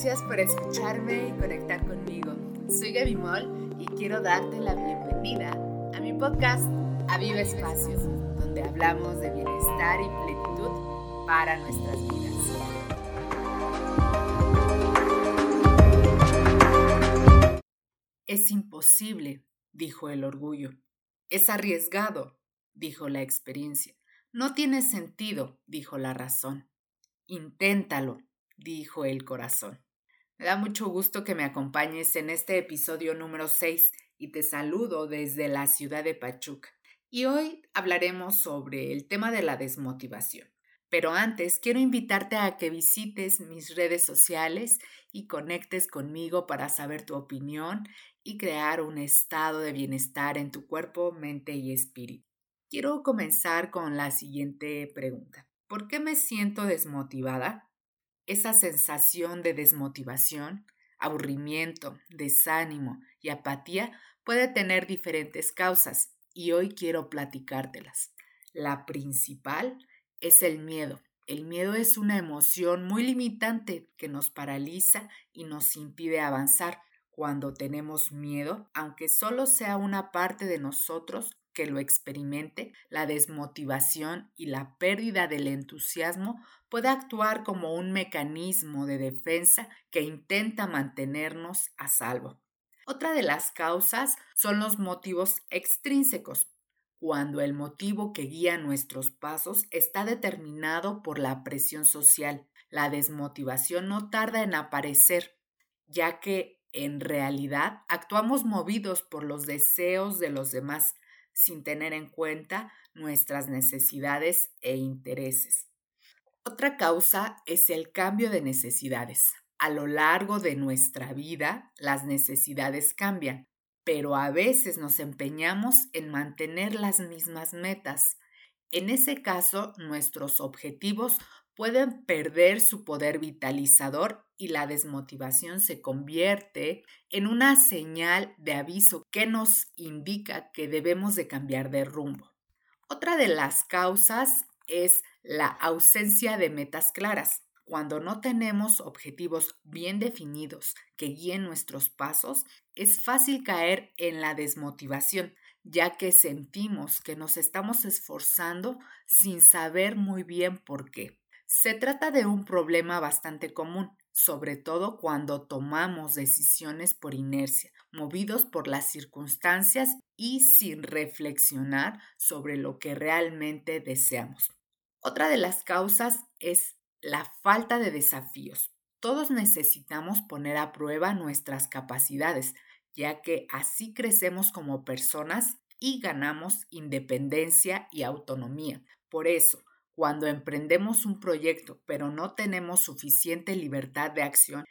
Gracias por escucharme y conectar conmigo. Soy Gaby Moll y quiero darte la bienvenida a mi podcast Aviva Espacios, donde hablamos de bienestar y plenitud para nuestras vidas. Es imposible, dijo el orgullo. Es arriesgado, dijo la experiencia. No tiene sentido, dijo la razón. Inténtalo, dijo el corazón. Me da mucho gusto que me acompañes en este episodio número 6 y te saludo desde la ciudad de Pachuca. Y hoy hablaremos sobre el tema de la desmotivación. Pero antes quiero invitarte a que visites mis redes sociales y conectes conmigo para saber tu opinión y crear un estado de bienestar en tu cuerpo, mente y espíritu. Quiero comenzar con la siguiente pregunta. ¿Por qué me siento desmotivada? Esa sensación de desmotivación, aburrimiento, desánimo y apatía puede tener diferentes causas y hoy quiero platicártelas. La principal es el miedo. El miedo es una emoción muy limitante que nos paraliza y nos impide avanzar. Cuando tenemos miedo, aunque solo sea una parte de nosotros que lo experimente, la desmotivación y la pérdida del entusiasmo puede actuar como un mecanismo de defensa que intenta mantenernos a salvo. Otra de las causas son los motivos extrínsecos, cuando el motivo que guía nuestros pasos está determinado por la presión social. La desmotivación no tarda en aparecer, ya que en realidad actuamos movidos por los deseos de los demás, sin tener en cuenta nuestras necesidades e intereses. Otra causa es el cambio de necesidades. A lo largo de nuestra vida, las necesidades cambian pero a veces nos empeñamos en mantener las mismas metas. En ese caso, nuestros objetivos pueden perder su poder vitalizador y la desmotivación se convierte en una señal de aviso que nos indica que debemos de cambiar de rumbo. Otra de las causas es la ausencia de metas claras. Cuando no tenemos objetivos bien definidos que guíen nuestros pasos, es fácil caer en la desmotivación, ya que sentimos que nos estamos esforzando sin saber muy bien por qué. Se trata de un problema bastante común, sobre todo cuando tomamos decisiones por inercia, movidos por las circunstancias y sin reflexionar sobre lo que realmente deseamos. Otra de las causas es la falta de desafíos. Todos necesitamos poner a prueba nuestras capacidades, ya que así crecemos como personas y ganamos independencia y autonomía. Por eso, cuando emprendemos un proyecto pero no tenemos suficiente libertad de acción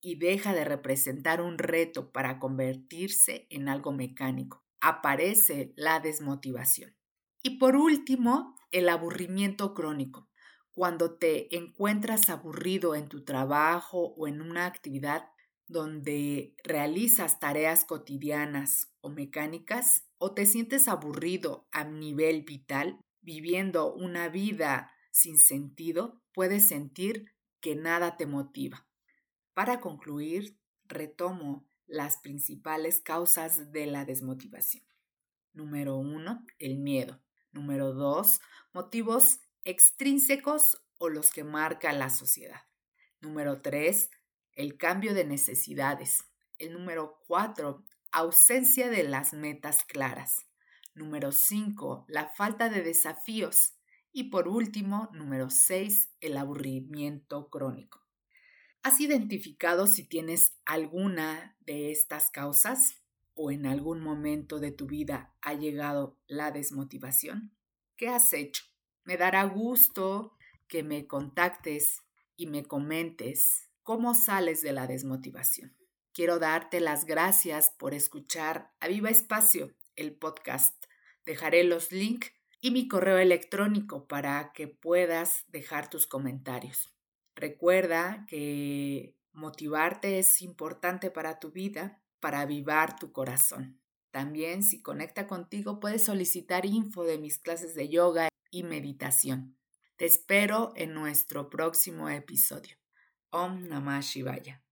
y deja de representar un reto para convertirse en algo mecánico, aparece la desmotivación. Y por último, el aburrimiento crónico. Cuando te encuentras aburrido en tu trabajo o en una actividad donde realizas tareas cotidianas o mecánicas, o te sientes aburrido a nivel vital, viviendo una vida sin sentido, puedes sentir que nada te motiva. Para concluir, retomo las principales causas de la desmotivación. Número uno, el miedo. Número dos, motivos extrínsecos o los que marca la sociedad. Número 3, el cambio de necesidades. El número 4, ausencia de las metas claras. Número 5, la falta de desafíos. Y por último, número 6, el aburrimiento crónico. ¿Has identificado si tienes alguna de estas causas o en algún momento de tu vida ha llegado la desmotivación? ¿Qué has hecho? Me dará gusto que me contactes y me comentes cómo sales de la desmotivación. Quiero darte las gracias por escuchar a Viva Espacio, el podcast. Dejaré los links y mi correo electrónico para que puedas dejar tus comentarios. Recuerda que motivarte es importante para tu vida, para avivar tu corazón. También si conecta contigo puedes solicitar info de mis clases de yoga y meditación. Te espero en nuestro próximo episodio. Om Namah Shivaya.